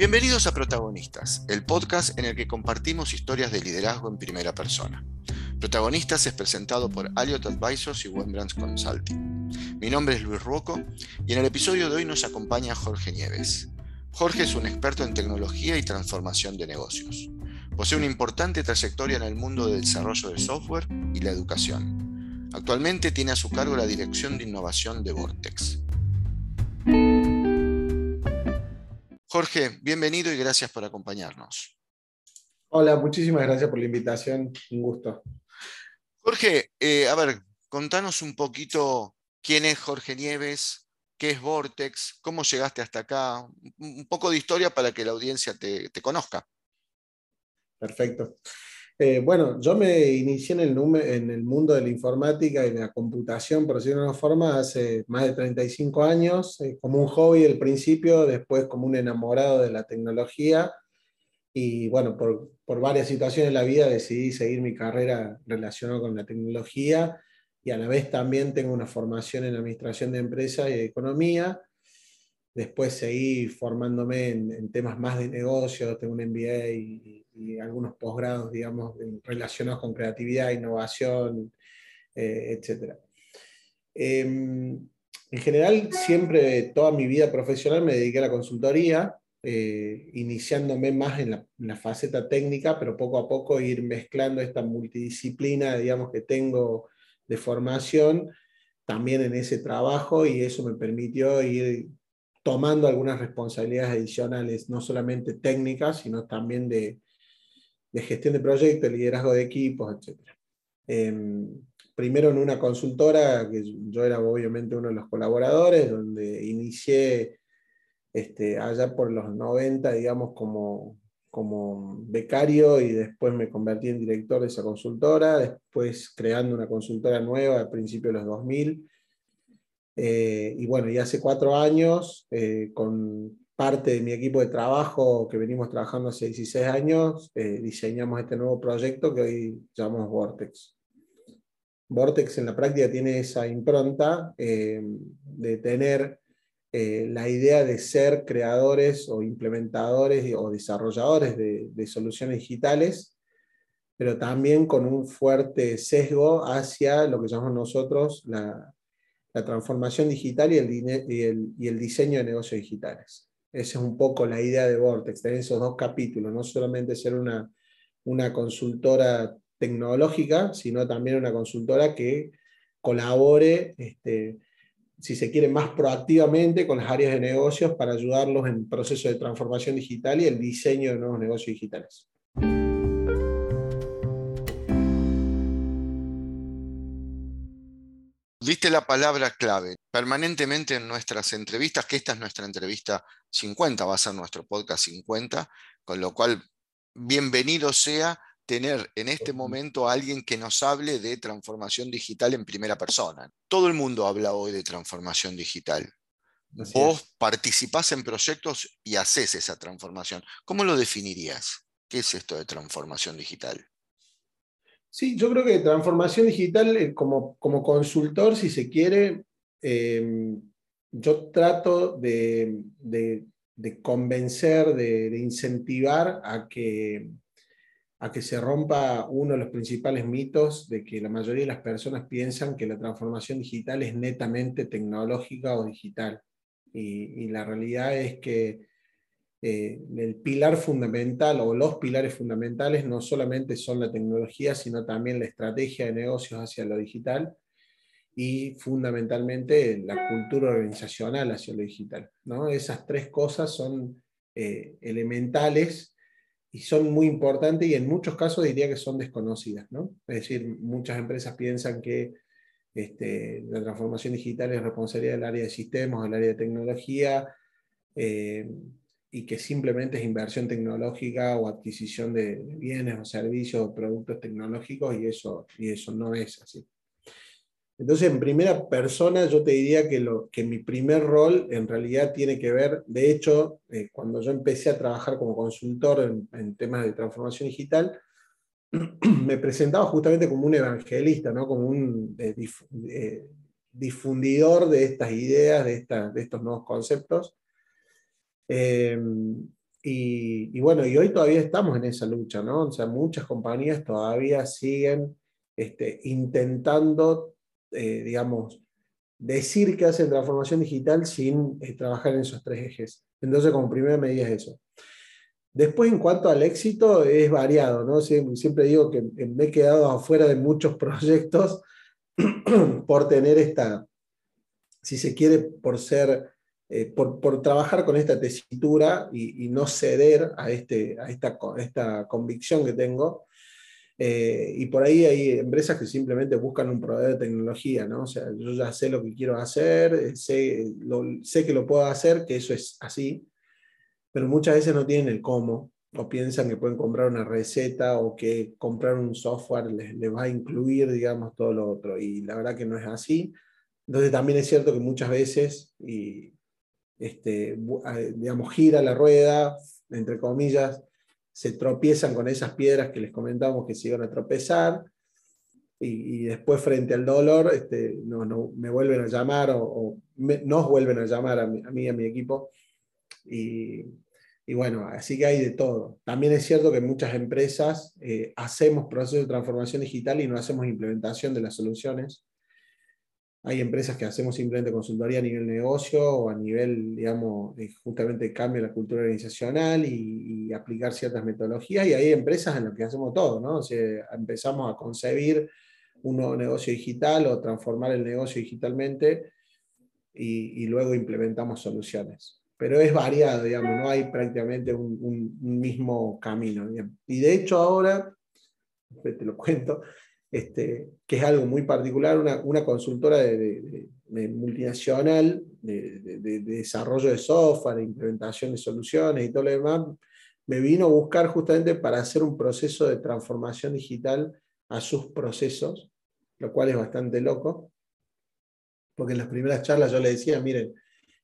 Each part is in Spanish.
Bienvenidos a Protagonistas, el podcast en el que compartimos historias de liderazgo en primera persona. Protagonistas es presentado por Alliot Advisors y Wembrands Consulting. Mi nombre es Luis Ruoco y en el episodio de hoy nos acompaña Jorge Nieves. Jorge es un experto en tecnología y transformación de negocios. Posee una importante trayectoria en el mundo del desarrollo de software y la educación. Actualmente tiene a su cargo la dirección de innovación de Vortex. Jorge, bienvenido y gracias por acompañarnos. Hola, muchísimas gracias por la invitación. Un gusto. Jorge, eh, a ver, contanos un poquito quién es Jorge Nieves, qué es Vortex, cómo llegaste hasta acá, un poco de historia para que la audiencia te, conozca. Perfecto. Eh, bueno, yo me inicié en el, en el, mundo de la informática y de la computación, por decirlo de una forma, hace más de 35 años, eh, como un hobby al principio, después como un enamorado de la tecnología. Y bueno, por, por varias situaciones en la vida decidí seguir mi carrera relacionada con la tecnología y a la vez también tengo una formación en administración de empresas y economía. Después seguí formándome en, temas más de negocios, tengo un MBA y, algunos posgrados, digamos, relacionados con creatividad, innovación, eh, etc. Em, en general, siempre, toda mi vida profesional me dediqué a la consultoría, eh, iniciándome más en la, en la, faceta técnica, pero poco a poco ir mezclando esta multidisciplina, digamos, que tengo de formación también en ese trabajo y eso me permitió ir tomando algunas responsabilidades adicionales, no solamente técnicas, sino también de, gestión de proyectos, liderazgo de equipos, etc. Em, primero en una consultora, que yo era obviamente uno de los colaboradores, donde inicié este, allá por los 90, digamos, como, como becario y después me convertí en director de esa consultora, después creando una consultora nueva a principios de los 2000. Eh, y bueno, y hace cuatro años, eh, con parte de mi equipo de trabajo que venimos trabajando hace 16 años, eh, diseñamos este nuevo proyecto que hoy llamamos Vortex. Vortex en la práctica tiene esa impronta de tener la idea de ser creadores o implementadores o desarrolladores de, soluciones digitales, pero también con un fuerte sesgo hacia lo que llamamos nosotros la, transformación digital y el, diseño de negocios digitales. Esa es un poco la idea de Vortex, tener esos dos capítulos, no solamente ser una, una consultora tecnológica, sino también una consultora que colabore este, si se quiere, más proactivamente con las áreas de negocios para ayudarlos en el proceso de transformación digital y el diseño de nuevos negocios digitales. Viste la palabra clave permanentemente en nuestras entrevistas, que esta es nuestra entrevista 50, va a ser nuestro podcast 50, con lo cual bienvenido sea tener en este momento a alguien que nos hable de transformación digital en primera persona. Todo el mundo habla hoy de transformación digital. Vos participás en proyectos y haces esa transformación. ¿Cómo lo definirías? ¿Qué es esto de transformación digital? Sí, yo creo que transformación digital, eh, como, como consultor, si se quiere, em, yo trato de, convencer, de, incentivar a que a que se rompa uno de los principales mitos de que la mayoría de las personas piensan que la transformación digital es netamente tecnológica o digital. Y, la realidad es que eh, el pilar fundamental o los pilares fundamentales no solamente son la tecnología, sino también la estrategia de negocios hacia lo digital y fundamentalmente la cultura organizacional hacia lo digital. ¿no? Esas tres cosas son eh, elementales y son muy importantes y en muchos casos diría que son desconocidas. ¿no? Es decir, muchas empresas piensan que este, la transformación digital es responsabilidad del área de sistemas, del área de tecnología, eh, y que simplemente es inversión tecnológica o adquisición de, bienes o servicios o productos tecnológicos, y eso, y eso no es así. Entonces, en primera persona, yo te diría que, lo, que mi primer rol en realidad tiene que ver, de hecho, eh, cuando yo empecé a trabajar como consultor en, temas de transformación digital, me presentaba justamente como un evangelista, ¿no? como un eh, eh, difundidor de estas ideas, de, de estos nuevos conceptos. Em, y, bueno, y hoy todavía estamos en esa lucha, ¿no? O sea, muchas compañías todavía siguen este, intentando, eh, digamos, decir que hacen transformación digital sin eh, trabajar en esos tres ejes. Entonces, como primera medida es eso. Después, en cuanto al éxito, es variado, ¿no? Siempre digo que me he quedado afuera de muchos proyectos por tener esta, si se quiere, por ser eh, por, trabajar con esta tesitura y, no ceder a, este, a esta, esta convicción que tengo. Eh, y por ahí hay empresas que simplemente buscan un proveedor de tecnología, ¿no? O sea, yo ya sé lo que quiero hacer, eh, sé, sé que lo puedo hacer, que eso es así, pero muchas veces no tienen el cómo, o piensan que pueden comprar una receta o que comprar un software les, les va a incluir, digamos, todo lo otro. Y la verdad que no es así. Entonces también es cierto que muchas veces, y este, digamos, gira la rueda, entre comillas, se tropiezan con esas piedras que les comentamos que se iban a tropezar, y, después frente al dolor este, no, no, me vuelven a llamar o, nos vuelven a llamar a mí, y a mi equipo. Y, bueno, así que hay de todo. También es cierto que muchas empresas eh, hacemos procesos de transformación digital y no hacemos implementación de las soluciones. Hay empresas que hacemos simplemente consultoría a nivel negocio o a nivel, digamos, justamente cambio de la cultura organizacional y, aplicar ciertas metodologías. Y hay empresas en las que hacemos todo, ¿no? O sea, empezamos a concebir un nuevo negocio digital o transformar el negocio digitalmente y, luego implementamos soluciones. Pero es variado, digamos, no hay prácticamente un, mismo camino. Y de hecho ahora, te lo cuento, este, que es algo muy particular, una, consultora de, multinacional de, desarrollo de software, de implementación de soluciones y todo lo demás, me vino a buscar justamente para hacer un proceso de transformación digital a sus procesos, lo cual es bastante loco, porque en las primeras charlas yo le decía, miren,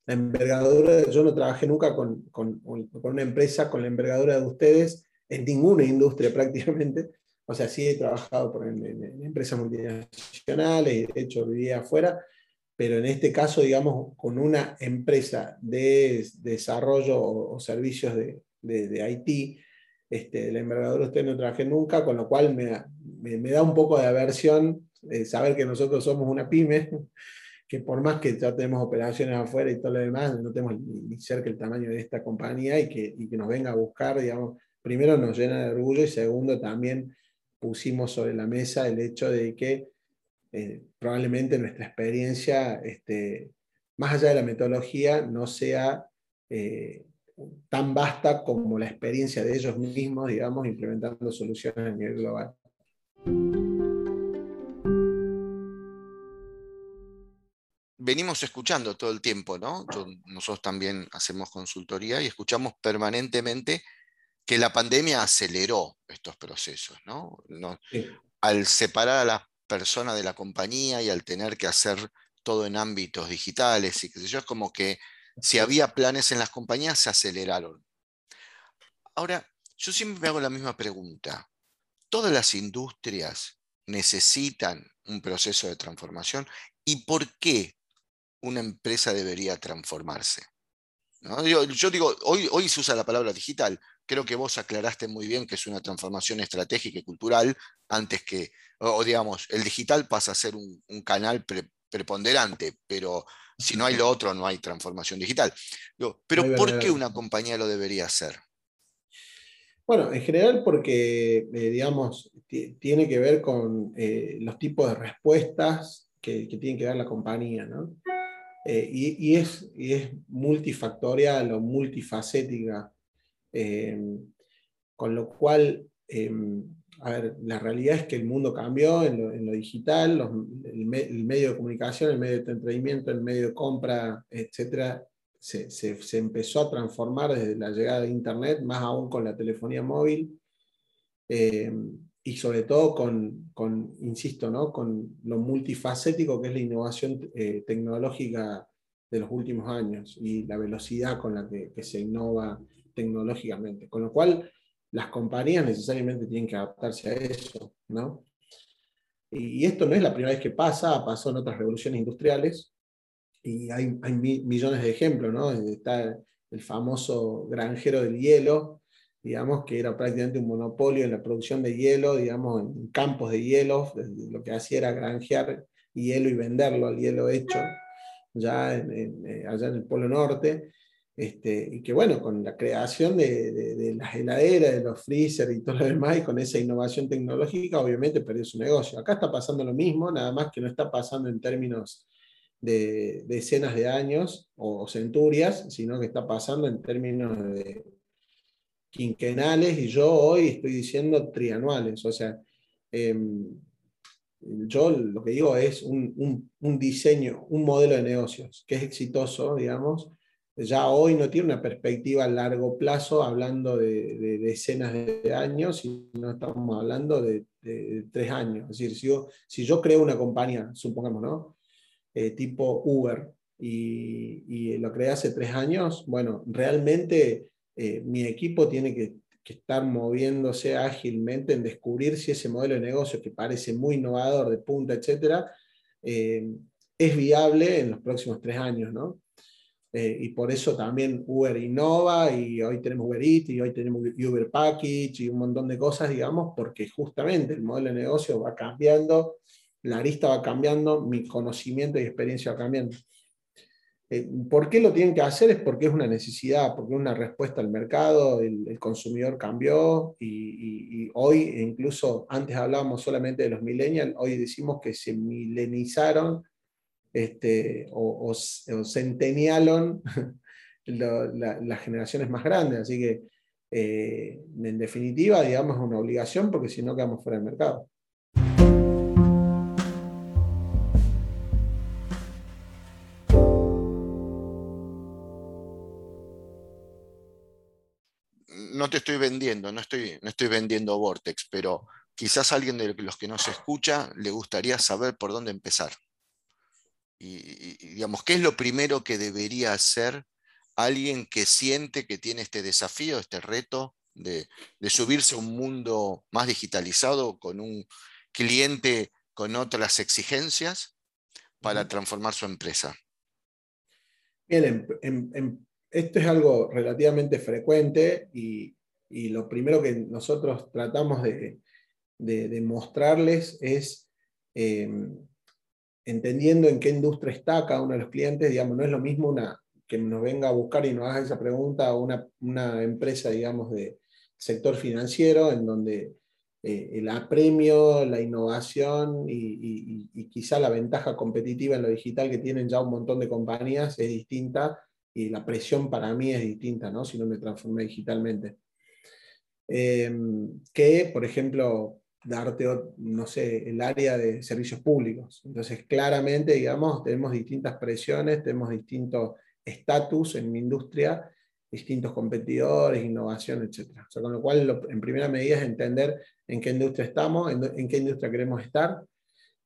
la envergadura, yo no trabajé nunca con, con una empresa con la envergadura de ustedes en ninguna industria prácticamente, o sea, sí he trabajado por, en, empresas multinacionales, de hecho vivía afuera, pero en este caso, digamos, con una empresa de, desarrollo o, servicios de, de, IT, este, la envergadura usted no trabajé nunca, con lo cual me, me, da un poco de aversión eh, saber que nosotros somos una pyme, que por más que ya tenemos operaciones afuera y todo lo demás, no tenemos ni, cerca el tamaño de esta compañía y que, y que nos venga a buscar, digamos, primero nos llena de orgullo y segundo también pusimos sobre la mesa el hecho de que eh, probablemente nuestra experiencia, este, más allá de la metodología, no sea eh, tan vasta como la experiencia de ellos mismos, digamos, implementando soluciones a nivel global. Venimos escuchando todo el tiempo, ¿no? nosotros también hacemos consultoría y escuchamos permanentemente que la pandemia aceleró estos procesos, ¿no? Al separar a la persona de la compañía y al tener que hacer todo en ámbitos digitales y qué sé yo, es como que si había planes en las compañías se aceleraron. Ahora, yo siempre me hago la misma pregunta. ¿Todas las industrias necesitan un proceso de transformación? ¿Y por qué una empresa debería transformarse? Yo, digo, hoy, hoy se usa la palabra digital, creo que vos aclaraste muy bien que es una transformación estratégica y cultural antes que, o, digamos, el digital pasa a ser un, canal preponderante, pero si no hay lo otro, no hay transformación digital. pero ¿por qué una compañía lo debería hacer? Bueno, en general porque, eh, digamos, tiene que ver con eh, los tipos de respuestas que, que, tiene que dar la compañía, ¿no? Eh, y, y, es, y, es, multifactorial o multifacética Em, con lo cual, em, la realidad es que el mundo cambió en lo, digital, el, medio de comunicación, el medio de entretenimiento, el medio de compra, etcétera, se, empezó a transformar desde la llegada de Internet, más aún con la telefonía móvil, em, y sobre todo con, insisto, ¿no? con lo multifacético que es la innovación eh, tecnológica de los últimos años y la velocidad con la que se innova tecnológicamente, con lo cual las compañías necesariamente tienen que adaptarse a eso, ¿no? Y, esto no es la primera vez que pasa, pasó en otras revoluciones industriales y hay, millones de ejemplos, ¿no? Está el famoso granjero del hielo, digamos, que era prácticamente un monopolio en la producción de hielo, digamos, en campos de hielo, lo que hacía era granjear hielo y venderlo al hielo hecho, ya eh, allá en el Polo Norte, este, y que bueno, con la creación de, las heladeras, de los freezer y todo lo demás, y con esa innovación tecnológica, obviamente perdió su negocio. Acá está pasando lo mismo, nada más que no está pasando en términos de decenas de años o centurias, sino que está pasando en términos de quinquenales y yo hoy estoy diciendo trianuales. O sea, em, yo lo que digo es un, diseño, un modelo de negocios que es exitoso, digamos, ya hoy no tiene una perspectiva a largo plazo hablando de, decenas de años, sino estamos hablando de, tres años. Es decir, si yo, si yo creo una compañía, supongamos, ¿no? Eh, tipo Uber, y, lo creé hace tres años, bueno, realmente eh, mi equipo tiene que, estar moviéndose ágilmente en descubrir si ese modelo de negocio que parece muy innovador, de punta, etcétera, eh, es viable en los próximos tres años, ¿no? Eh, y por eso también Uber innova y hoy tenemos Uber Eats y hoy tenemos Uber Package y un montón de cosas, digamos, porque justamente el modelo de negocio va cambiando, la arista va cambiando, mi conocimiento y experiencia va cambiando. Eh, ¿Por qué lo tienen que hacer? Es porque es una necesidad, porque es una respuesta al mercado, el, consumidor cambió y, hoy, incluso antes hablábamos solamente de los millennials, hoy decimos que se milenizaron este, o, centenialon las generaciones más grandes. Así que, eh, en definitiva, digamos, es una obligación porque si no quedamos fuera del mercado. no te estoy vendiendo, no estoy, no estoy vendiendo Vortex, pero quizás a alguien de los que nos escucha le gustaría saber por dónde empezar. Y, digamos, ¿qué es lo primero que debería hacer alguien que siente que tiene este desafío, este reto de, subirse a un mundo más digitalizado con un cliente con otras exigencias para transformar su empresa? Bien, esto es algo relativamente frecuente y, lo primero que nosotros tratamos de, mostrarles es em, entendiendo en qué industria está cada uno de los clientes, digamos, no es lo mismo una, que nos venga a buscar y nos haga esa pregunta una, una empresa, digamos, de sector financiero, en donde eh, el apremio, la innovación y, y, quizá la ventaja competitiva en lo digital que tienen ya un montón de compañías es distinta y la presión para mí es distinta, ¿no? Si no me transformé digitalmente. Eh, que, por ejemplo, darte, no sé, el área de servicios públicos. Entonces, claramente, digamos, tenemos distintas presiones, tenemos distintos estatus en mi industria, distintos competidores, innovación, etc. Con lo cual, en primera medida es entender en qué industria estamos, en, qué industria queremos estar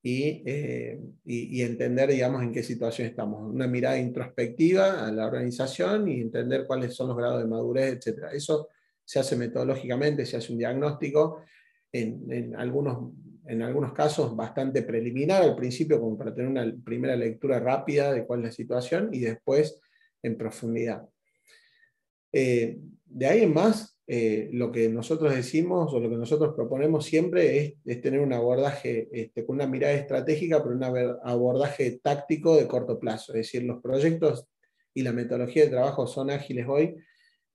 eh, y, y, entender, digamos, en qué situación estamos. Una mirada introspectiva a la organización y entender cuáles son los grados de madurez, etc. Eso se hace metodológicamente, se hace un diagnóstico en, algunos, en algunos casos bastante preliminar al principio, como para tener una primera lectura rápida de cuál es la situación y después en profundidad. Eh, de ahí en más, eh, lo que nosotros decimos o lo que nosotros proponemos siempre es, tener un abordaje este, con una mirada estratégica, pero un abordaje táctico de corto plazo. Es decir, los proyectos y la metodología de trabajo son ágiles hoy,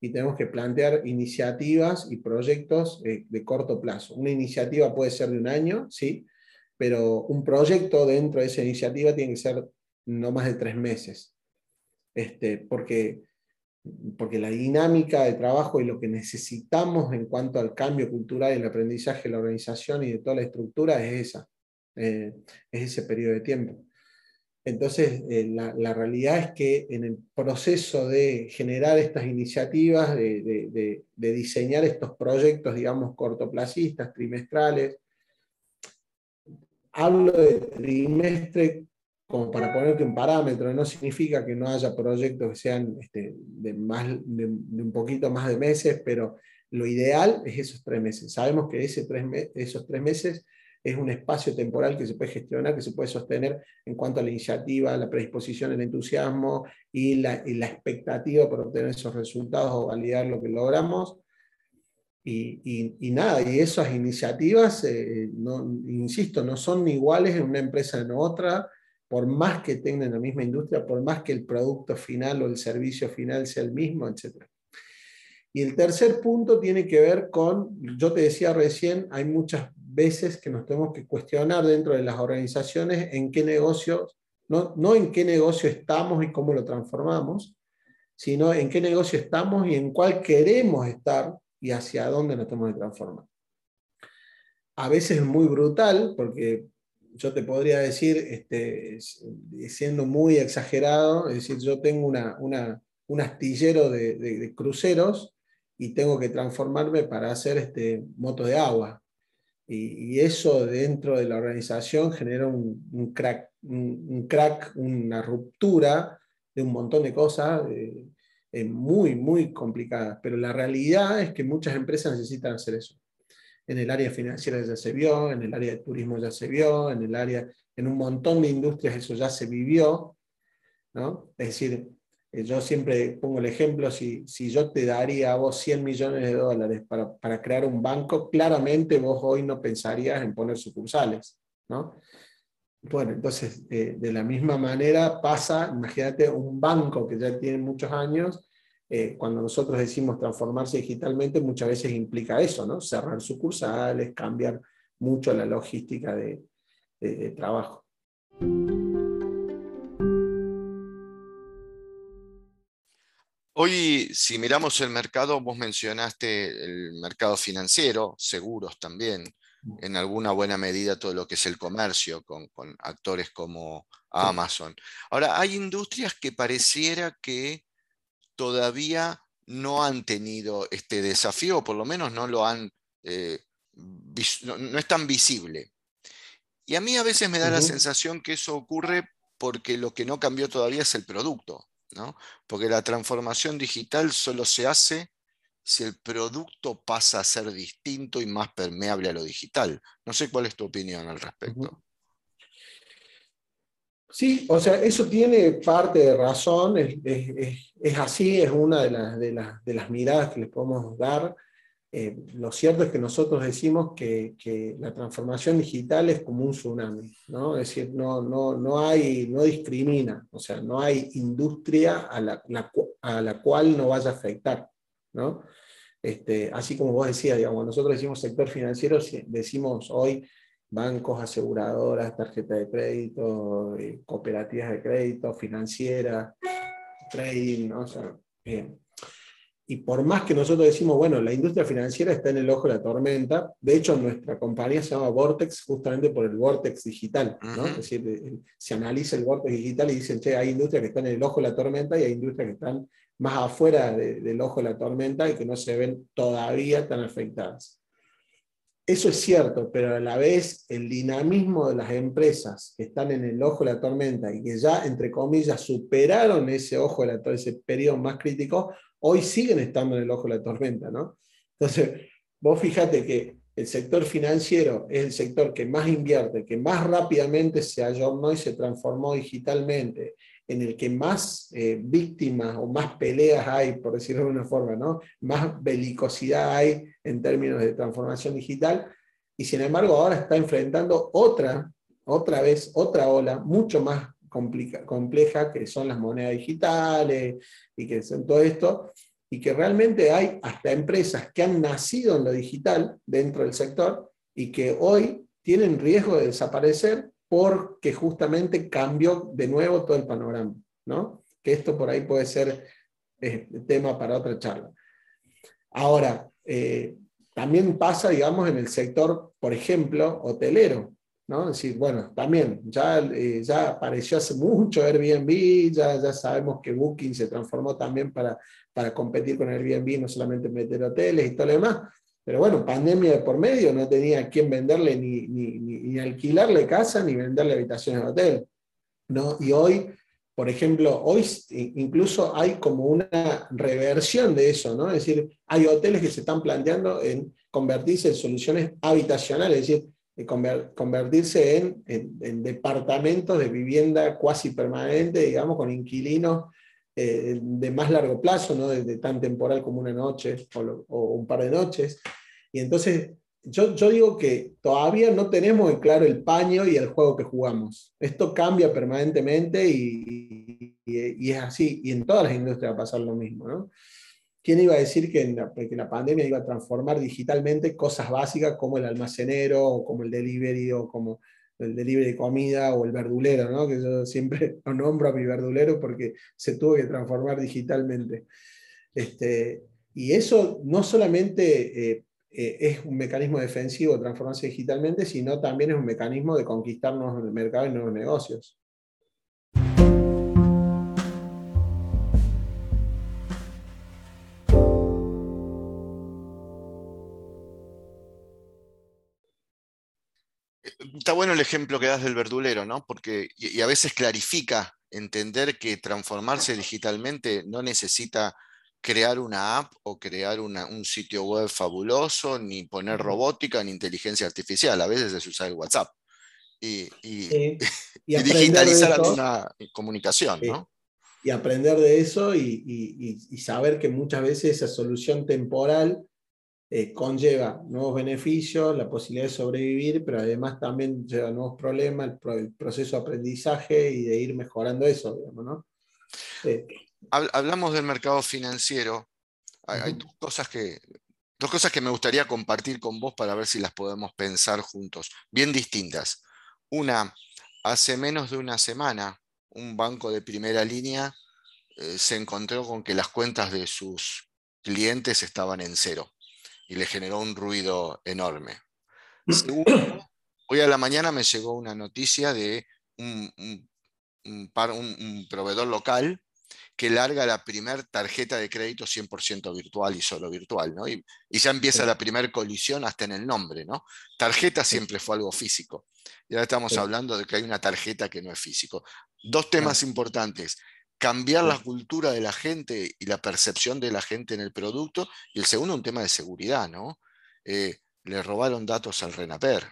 y tenemos que plantear iniciativas y proyectos de corto plazo. Una iniciativa puede ser de un año, sí, pero un proyecto dentro de esa iniciativa tiene que ser no más de tres meses. Este, porque, porque la dinámica de trabajo y lo que necesitamos en cuanto al cambio cultural y el aprendizaje de la organización y de toda la estructura es esa, eh, es ese periodo de tiempo. Entonces, eh, la, realidad es que en el proceso de generar estas iniciativas, de, diseñar estos proyectos, digamos, cortoplacistas, trimestrales, hablo de trimestre como para ponerte un parámetro, no significa que no haya proyectos que sean este, de, más, de, un poquito más de meses, pero lo ideal es esos tres meses. Sabemos que ese tres esos tres meses es un espacio temporal que se puede gestionar, que se puede sostener en cuanto a la iniciativa, la predisposición, el entusiasmo y la, expectativa por obtener esos resultados o validar lo que logramos. Y, nada, y esas iniciativas, eh, insisto, no son iguales en una empresa en otra, por más que tengan la misma industria, por más que el producto final o el servicio final sea el mismo, etc. Y el tercer punto tiene que ver con, yo te decía recién, hay muchas veces que nos tenemos que cuestionar dentro de las organizaciones en qué negocio, no, no en qué negocio estamos y cómo lo transformamos, sino en qué negocio estamos y en cuál queremos estar y hacia dónde nos tenemos que transformar. A veces es muy brutal, porque yo te podría decir, este, siendo muy exagerado, es decir, yo tengo una, un astillero de, cruceros y tengo que transformarme para hacer este, moto de agua. Y, eso dentro de la organización genera un, crack, un, crack, una ruptura de un montón de cosas muy, muy complicadas. Pero la realidad es que muchas empresas necesitan hacer eso. En el área financiera ya se vio, en el área de turismo ya se vio, en el área, en un montón de industrias eso ya se vivió. ¿no? Es decir, yo siempre pongo el ejemplo, si, si yo te daría a vos 100 millones de dólares para, para, crear un banco, claramente vos hoy no pensarías en poner sucursales, ¿no? Bueno, entonces, eh, de la misma manera pasa, imagínate un banco que ya tiene muchos años, eh, cuando nosotros decimos transformarse digitalmente, muchas veces implica eso, ¿no? Cerrar sucursales, cambiar mucho la logística de, de trabajo. Hoy, si miramos el mercado, vos mencionaste el mercado financiero, seguros también, en alguna buena medida todo lo que es el comercio con, actores como Amazon. Ahora, hay industrias que pareciera que todavía no han tenido este desafío, o por lo menos no lo han, eh, no, es tan visible. Y a mí a veces me da la sensación que eso ocurre porque lo que no cambió todavía es el producto. Porque la transformación digital solo se hace si el producto pasa a ser distinto y más permeable a lo digital. No sé cuál es tu opinión al respecto. Sí, o sea, eso tiene parte de razón, es, así, es una de, de, las miradas que les podemos dar. Eh, lo cierto es que nosotros decimos que, la transformación digital es como un tsunami, ¿no? Es decir, no, no, no, hay, no discrimina, o sea, no hay industria a la, a la cual no vaya a afectar, ¿no? Este, así como vos decías, digamos, nosotros decimos sector financiero, decimos hoy bancos, aseguradoras, tarjetas de crédito, eh, cooperativas de crédito, financieras, trading. O sea, bien. Y por más que nosotros decimos, bueno, la industria financiera está en el ojo de la tormenta, de hecho nuestra compañía se llama Vortex justamente por el Vortex digital, ¿no? Es decir, eh, se analiza el Vortex digital y dicen, che, hay industrias que están en el ojo de la tormenta y hay industrias que están más afuera del ojo de la tormenta y que no se ven todavía tan afectadas. Eso es cierto, pero a la vez el dinamismo de las empresas que están en el ojo de la tormenta y que ya, entre comillas, superaron ese ojo de la ese periodo más crítico, hoy siguen estando en el ojo de la tormenta, ¿no? Entonces, vos fíjate que el sector financiero es el sector que más invierte, que más rápidamente se ayornó y se transformó digitalmente, en el que más eh, víctimas o más peleas hay, por decirlo de una forma, ¿no? Más belicosidad hay en términos de transformación digital, y sin embargo ahora está enfrentando otra, otra vez, otra ola mucho más compleja que son las monedas digitales y que son todo esto, y que realmente hay hasta empresas que han nacido en lo digital dentro del sector y que hoy tienen riesgo de desaparecer porque justamente cambió de nuevo todo el panorama, ¿no? Que esto por ahí puede ser eh, tema para otra charla. Ahora, eh, también pasa, digamos, en el sector, por ejemplo, hotelero, ¿no? Decir, bueno, también ya, eh, ya apareció hace mucho Airbnb, ya, ya sabemos que Booking se transformó también para, para competir con Airbnb, no solamente meter hoteles y todo lo demás, pero bueno, pandemia de por medio, no tenía a quién venderle ni, ni, ni, alquilarle casa ni venderle habitaciones de hotel. ¿no? Y hoy, por ejemplo, hoy incluso hay como una reversión de eso, ¿no? Es decir, hay hoteles que se están planteando en convertirse en soluciones habitacionales, es decir, convertirse en, departamentos de vivienda cuasi permanente, digamos, con inquilinos eh, de más largo plazo, no de, tan temporal como una noche o, un par de noches. Y entonces yo, digo que todavía no tenemos en claro el paño y el juego que jugamos. Esto cambia permanentemente y, y, es así. Y en todas las industrias va a pasar lo mismo. ¿no? ¿Quién iba a decir que, la, que la pandemia iba a transformar digitalmente cosas básicas como el almacenero o como el delivery o como el delivery de comida o el verdulero, ¿no? que yo siempre lo nombro a mi verdulero porque se tuvo que transformar digitalmente. Este, y eso no solamente eh, eh, es un mecanismo defensivo transformarse digitalmente, sino también es un mecanismo de conquistar nuevos mercados y nuevos negocios. Está bueno el ejemplo que das del verdulero, ¿no? Porque, y, a veces clarifica entender que transformarse digitalmente no necesita crear una app o crear un sitio web fabuloso, ni poner robótica, ni inteligencia artificial. A veces es usar el WhatsApp y, digitalizar una comunicación, ¿no? Y aprender de eso y, saber que muchas veces esa solución temporal eh, conlleva nuevos beneficios, la posibilidad de sobrevivir, pero además también lleva nuevos problemas, el, proceso de aprendizaje y de ir mejorando eso, digamos, ¿no? Hablamos del mercado financiero. Hay, dos, cosas que, dos cosas que me gustaría compartir con vos para ver si las podemos pensar juntos, bien distintas. Una, hace menos de una semana, un banco de primera línea eh, se encontró con que las cuentas de sus clientes estaban en cero y le generó un ruido enorme. Segundo, hoy a la mañana me llegó una noticia de un, un, proveedor local que larga la primera tarjeta de crédito 100% virtual y solo virtual, ¿no? Y, ya empieza la primera colisión hasta en el nombre, ¿no? Tarjeta siempre fue algo físico. Y ahora estamos hablando de que hay una tarjeta que no es físico. Dos temas importantes cambiar la cultura de la gente y la percepción de la gente en el producto. Y el segundo, un tema de seguridad, ¿no? Eh, le robaron datos al RENAPER,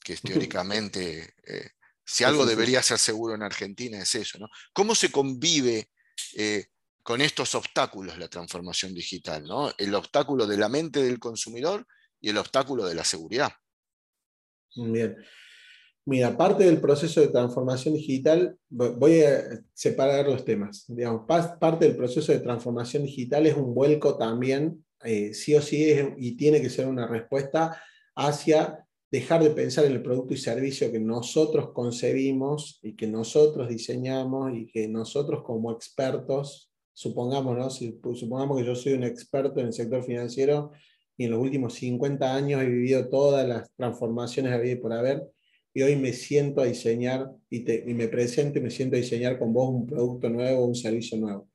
que es teóricamente, eh, si algo debería ser seguro en Argentina es eso, ¿no? ¿Cómo se convive eh, con estos obstáculos la transformación digital, ¿no? El obstáculo de la mente del consumidor y el obstáculo de la seguridad. Bien. Mira, parte del proceso de transformación digital, voy a separar los temas. Digamos, parte del proceso de transformación digital es un vuelco también, eh, sí o sí, y tiene que ser una respuesta hacia dejar de pensar en el producto y servicio que nosotros concebimos y que nosotros diseñamos y que nosotros como expertos, supongamos, ¿no? si, supongamos que yo soy un experto en el sector financiero y en los últimos 50 años he vivido todas las transformaciones habidas por haber, y hoy me siento a diseñar y, te, y me presento y me siento a diseñar con vos un producto nuevo, un servicio nuevo.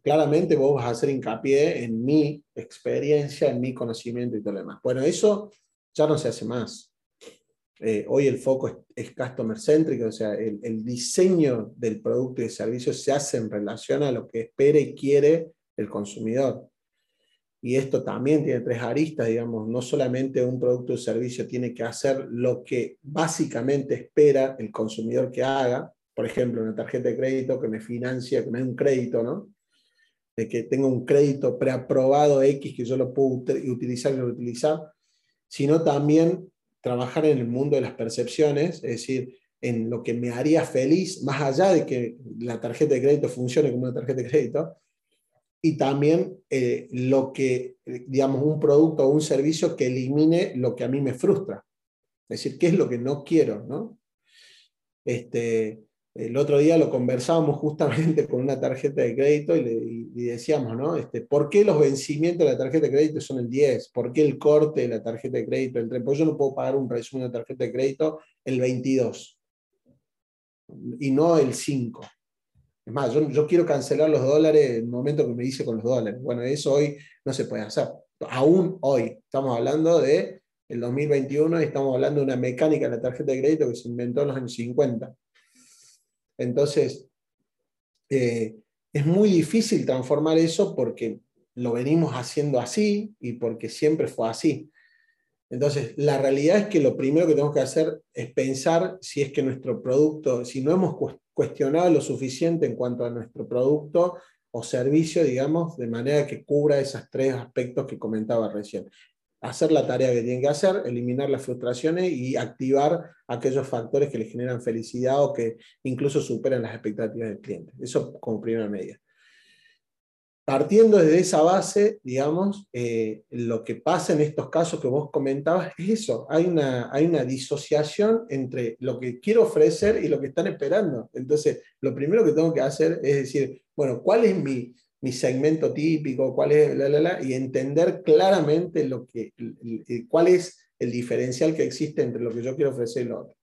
Claramente vos vas a hacer hincapié en mi experiencia, en mi conocimiento y todo lo demás. Bueno, eso ya no se hace más. Eh, hoy el foco es, customer centric, o sea, el, el, diseño del producto y el servicio se hace en relación a lo que espera y quiere el consumidor y esto también tiene tres aristas, digamos, no solamente un producto o servicio tiene que hacer lo que básicamente espera el consumidor que haga, por ejemplo, una tarjeta de crédito que me financia, que me dé un crédito, ¿no? De que tenga un crédito preaprobado X que yo lo puedo utilizar y reutilizar, sino también trabajar en el mundo de las percepciones, es decir, en lo que me haría feliz, más allá de que la tarjeta de crédito funcione como una tarjeta de crédito, y también eh, lo que, digamos, un producto o un servicio que elimine lo que a mí me frustra. Es decir, qué es lo que no quiero, ¿no? Este, el otro día lo conversábamos justamente con una tarjeta de crédito y, decíamos, ¿no? Este, ¿Por qué los vencimientos de la tarjeta de crédito son el 10? ¿Por qué el corte de la tarjeta de crédito el 3? Pues yo no puedo pagar un resumen de tarjeta de crédito el 22 y no el 5. Es más, yo, quiero cancelar los dólares en el momento que me dice con los dólares. Bueno, eso hoy no se puede hacer. Aún hoy. Estamos hablando de el 2021 y estamos hablando de una mecánica de la tarjeta de crédito que se inventó en los años 50. Entonces, eh, es muy difícil transformar eso porque lo venimos haciendo así y porque siempre fue así. Entonces, la realidad es que lo primero que tenemos que hacer es pensar si es que nuestro producto, si no hemos cuestionado lo suficiente en cuanto a nuestro producto o servicio, digamos, de manera que cubra esos tres aspectos que comentaba recién. Hacer la tarea que tienen que hacer, eliminar las frustraciones y activar aquellos factores que le generan felicidad o que incluso superan las expectativas del cliente. Eso como primera medida partiendo desde esa base, digamos, eh, lo que pasa en estos casos que vos comentabas es eso, hay una, hay una disociación entre lo que quiero ofrecer y lo que están esperando. Entonces, lo primero que tengo que hacer es decir, bueno, ¿cuál es mi, segmento típico? ¿Cuál es la, la, la? Y entender claramente lo que, cuál es el diferencial que existe entre lo que yo quiero ofrecer y lo otro.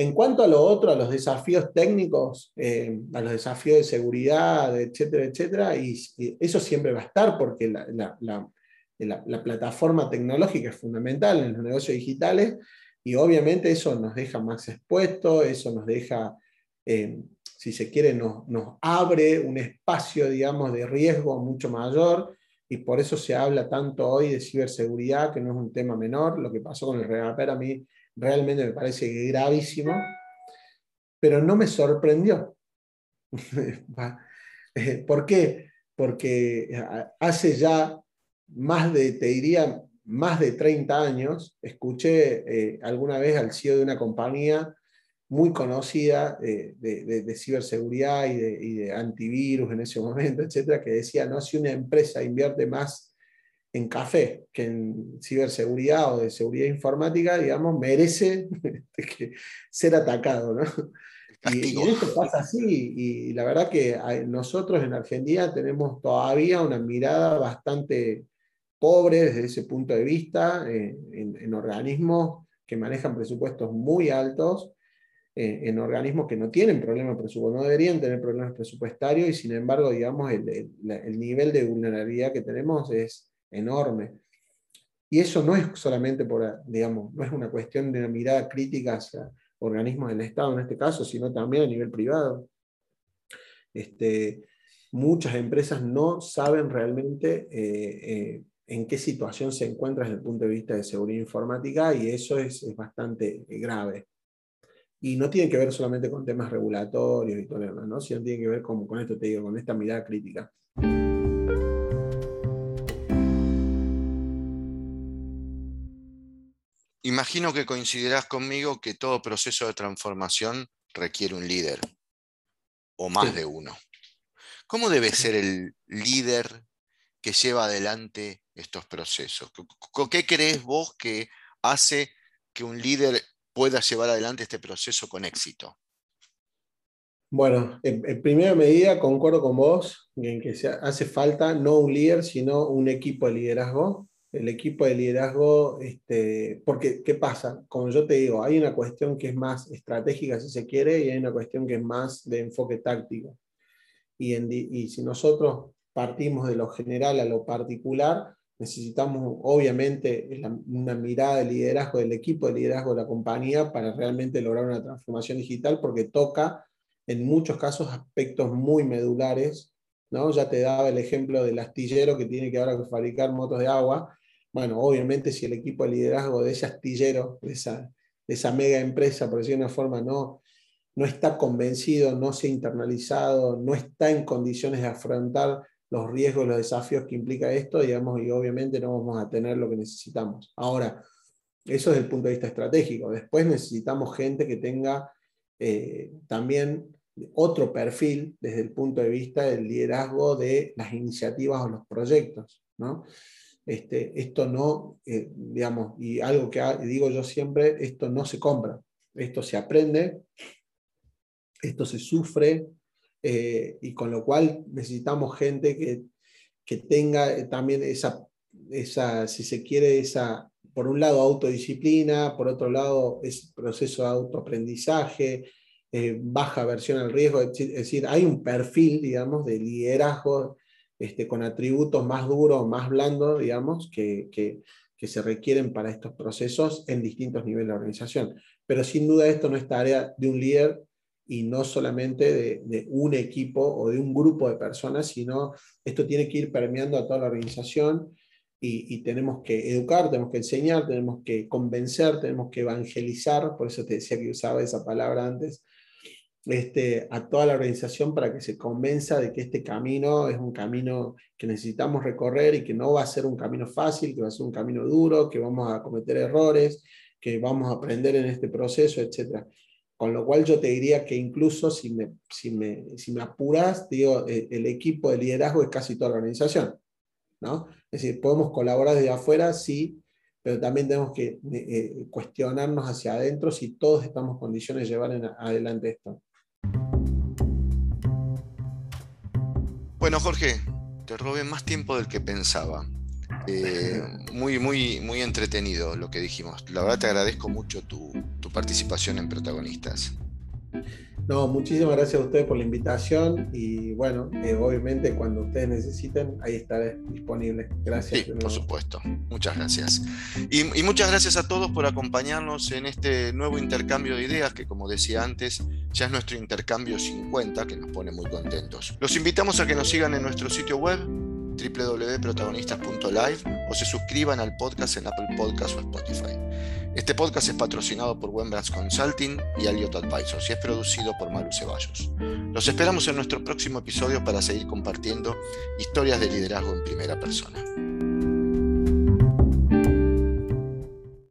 En cuanto a lo otro, a los desafíos técnicos, eh, a los desafíos de seguridad, etcétera, etcétera, y, eso siempre va a estar porque la, plataforma tecnológica es fundamental en los negocios digitales y obviamente eso nos deja más expuestos, eso nos deja, eh, si se quiere, nos, abre un espacio, digamos, de riesgo mucho mayor y por eso se habla tanto hoy de ciberseguridad, que no es un tema menor. Lo que pasó con el Regaper a mí realmente me parece gravísimo, pero no me sorprendió. Eh, ¿Por qué? Porque hace ya más de, te diría, más de 30 años, escuché eh, alguna vez al CEO de una compañía muy conocida eh, de, ciberseguridad y de, y de, antivirus en ese momento, etcétera, que decía, no, si una empresa invierte más en café que en ciberseguridad o de seguridad informática, digamos, merece ser atacado. ¿no? Y, esto pasa así, y la verdad que nosotros en Argentina tenemos todavía una mirada bastante pobre desde ese punto de vista eh, en, organismos que manejan presupuestos muy altos, eh, en organismos que no tienen problemas presupuestarios, no deberían tener problemas presupuestarios, y sin embargo, digamos, el, el nivel de vulnerabilidad que tenemos es enorme. Y eso no es solamente por, digamos, no es una cuestión de una mirada crítica hacia organismos del Estado en este caso, sino también a nivel privado. Este, muchas empresas no saben realmente eh, eh, en qué situación se encuentra desde el punto de vista de seguridad informática y eso es, bastante grave. Y no tiene que ver solamente con temas regulatorios y todo lo demás, ¿no? sino tiene que ver con, con esto, te digo, con esta mirada crítica. Imagino que coincidirás conmigo que todo proceso de transformación requiere un líder, o más de uno. ¿Cómo debe ser el líder que lleva adelante estos procesos? ¿Qué crees vos que hace que un líder pueda llevar adelante este proceso con éxito? Bueno, en, primera medida concuerdo con vos en que hace falta no un líder, sino un equipo de liderazgo el equipo de liderazgo, este, porque ¿qué pasa? Como yo te digo, hay una cuestión que es más estratégica si se quiere y hay una cuestión que es más de enfoque táctico. Y, y si nosotros partimos de lo general a lo particular, necesitamos obviamente una mirada de liderazgo del equipo de liderazgo de la compañía para realmente lograr una transformación digital porque toca en muchos casos aspectos muy medulares. ¿no? Ya te daba el ejemplo del astillero que tiene que ahora fabricar motos de agua bueno, obviamente si el equipo de liderazgo de ese astillero, de esa, esa mega empresa, por decirlo de una forma, no, está convencido, no se ha internalizado, no está en condiciones de afrontar los riesgos, los desafíos que implica esto, digamos, y obviamente no vamos a tener lo que necesitamos. Ahora, eso es el punto de vista estratégico. Después necesitamos gente que tenga eh, también otro perfil desde el punto de vista del liderazgo de las iniciativas o los proyectos. ¿no? Este, esto no, eh, digamos, y algo que digo yo siempre, esto no se compra, esto se aprende, esto se sufre, eh, y con lo cual necesitamos gente que, que tenga eh, también esa, esa, si se quiere, esa, por un lado, autodisciplina, por otro lado, ese proceso de autoaprendizaje, baja versión al riesgo, es decir, hay un perfil, digamos, de liderazgo este, con atributos más duros, más blandos, digamos, que, que, se requieren para estos procesos en distintos niveles de organización. Pero sin duda esto no es tarea de un líder y no solamente de, un equipo o de un grupo de personas, sino esto tiene que ir permeando a toda la organización y, tenemos que educar, tenemos que enseñar, tenemos que convencer, tenemos que evangelizar, por eso te decía que usaba esa palabra antes, este, a toda la organización para que se convenza de que este camino es un camino que necesitamos recorrer y que no va a ser un camino fácil, que va a ser un camino duro, que vamos a cometer errores, que vamos a aprender en este proceso, etc. Con lo cual yo te diría que incluso si me, si me, si me apuras, digo, eh, el equipo de liderazgo es casi toda la organización. ¿no? Es decir, podemos colaborar desde afuera, sí, pero también tenemos que eh, cuestionarnos hacia adentro si todos estamos en condiciones de llevar adelante esto. Bueno, Jorge, te robé más tiempo del que pensaba. Eh, muy, muy, muy entretenido lo que dijimos. La verdad te agradezco mucho tu, tu participación en Protagonistas. No, muchísimas gracias a ustedes por la invitación y bueno, eh, obviamente cuando ustedes necesiten, ahí estaré disponible. Gracias. Sí, por supuesto. Muchas gracias. Y, y, muchas gracias a todos por acompañarnos en este nuevo intercambio de ideas que, como decía antes, ya es nuestro intercambio 50, que nos pone muy contentos. Los invitamos a que nos sigan en nuestro sitio web www.protagonistas.live o se suscriban al podcast en Apple Podcasts o Spotify. Este podcast es patrocinado por Wembrands Consulting y Aliot Advisors y es producido por Maru Ceballos. Los esperamos en nuestro próximo episodio para seguir compartiendo historias de liderazgo en primera persona.